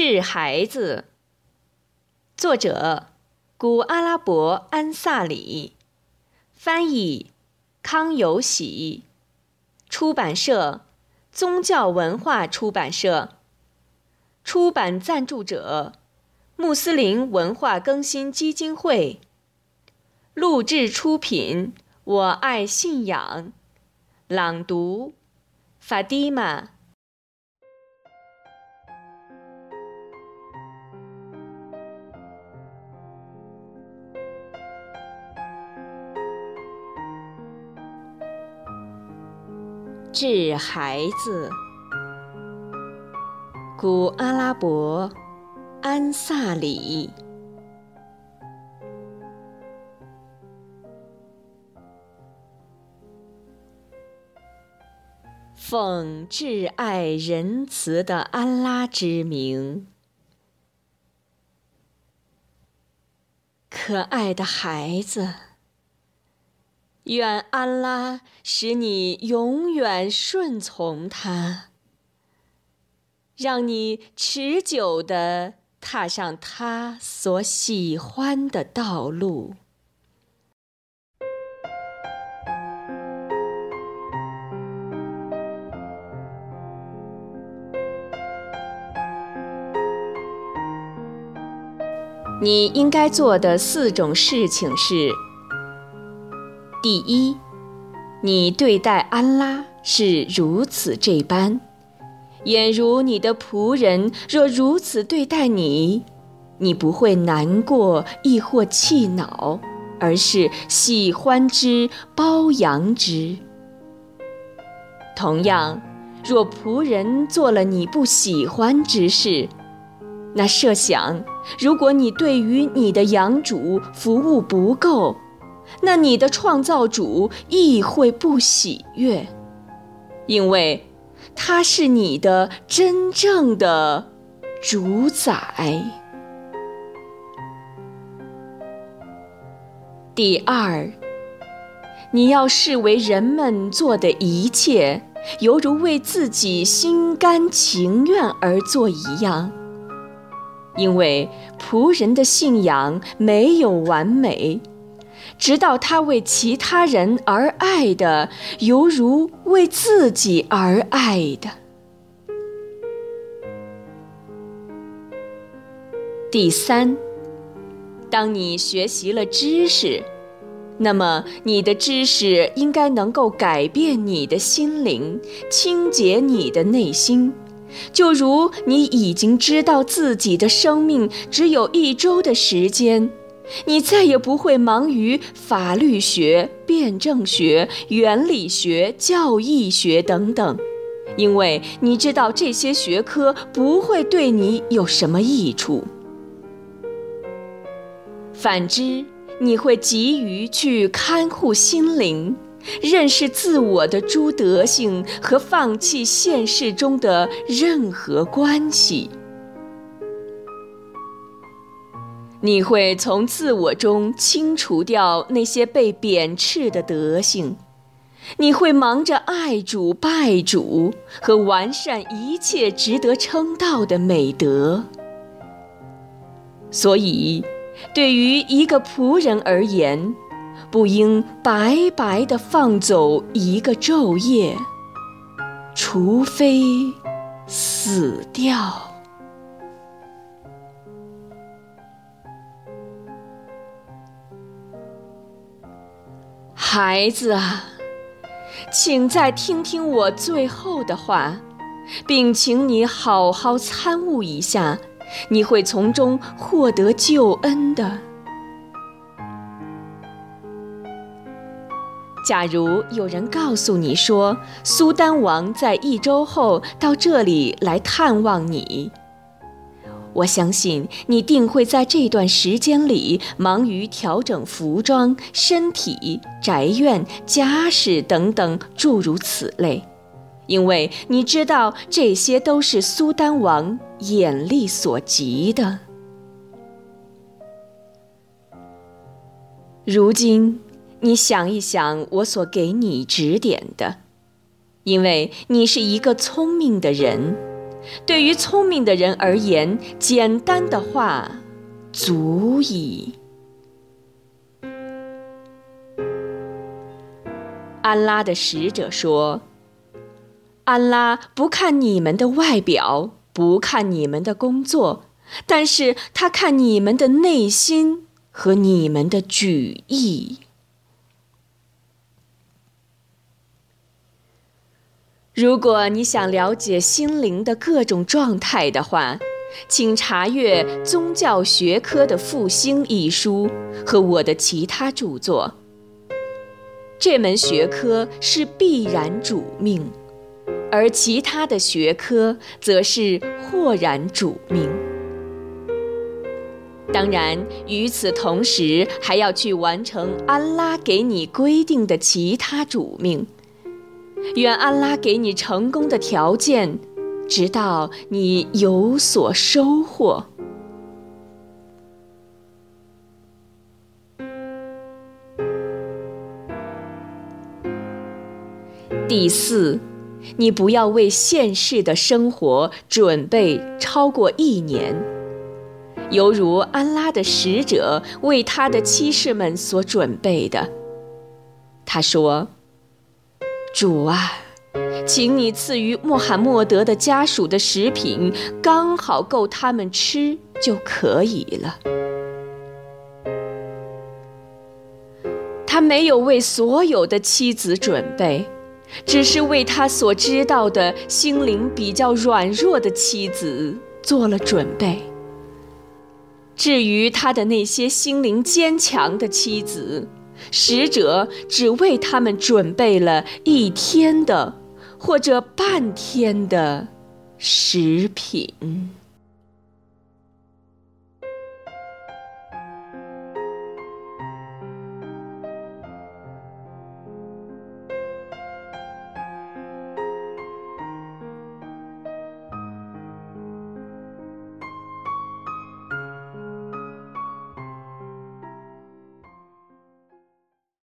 治孩子，作者古阿拉伯安萨里，翻译康有喜，出版社宗教文化出版社，出版赞助者穆斯林文化更新基金会，录制出品我爱信仰，朗读法蒂玛。治孩子，古阿拉伯安萨里，奉挚爱仁慈的安拉之名，可爱的孩子。愿安拉使你永远顺从他，让你持久地踏上他所喜欢的道路。你应该做的四种事情是。第一，你对待安拉是如此这般，俨如你的仆人若如此对待你，你不会难过亦或气恼，而是喜欢之、包养之。同样，若仆人做了你不喜欢之事，那设想，如果你对于你的养主服务不够，那你的创造主亦会不喜悦，因为他是你的真正的主宰。第二，你要视为人们做的一切，犹如为自己心甘情愿而做一样，因为仆人的信仰没有完美。直到他为其他人而爱的，犹如为自己而爱的。第三，当你学习了知识，那么你的知识应该能够改变你的心灵，清洁你的内心，就如你已经知道自己的生命只有一周的时间。你再也不会忙于法律学、辩证学、原理学、教义学等等，因为你知道这些学科不会对你有什么益处。反之，你会急于去看护心灵，认识自我的诸德性和放弃现实中的任何关系。你会从自我中清除掉那些被贬斥的德性，你会忙着爱主、拜主和完善一切值得称道的美德。所以，对于一个仆人而言，不应白白地放走一个昼夜，除非死掉。孩子啊，请再听听我最后的话，并请你好好参悟一下，你会从中获得救恩的。假如有人告诉你说，苏丹王在一周后到这里来探望你。我相信你定会在这段时间里忙于调整服装、身体、宅院、家事等等诸如此类，因为你知道这些都是苏丹王眼力所及的。如今，你想一想我所给你指点的，因为你是一个聪明的人。对于聪明的人而言，简单的话足矣。安拉的使者说：“安拉不看你们的外表，不看你们的工作，但是他看你们的内心和你们的举意。”如果你想了解心灵的各种状态的话，请查阅《宗教学科的复兴》一书和我的其他著作。这门学科是必然主命，而其他的学科则是或然主命。当然，与此同时，还要去完成安拉给你规定的其他主命。愿安拉给你成功的条件，直到你有所收获。第四，你不要为现世的生活准备超过一年，犹如安拉的使者为他的妻室们所准备的。他说。主啊，请你赐予穆罕默德的家属的食品刚好够他们吃就可以了。他没有为所有的妻子准备，只是为他所知道的心灵比较软弱的妻子做了准备。至于他的那些心灵坚强的妻子，使者只为他们准备了一天的，或者半天的食品。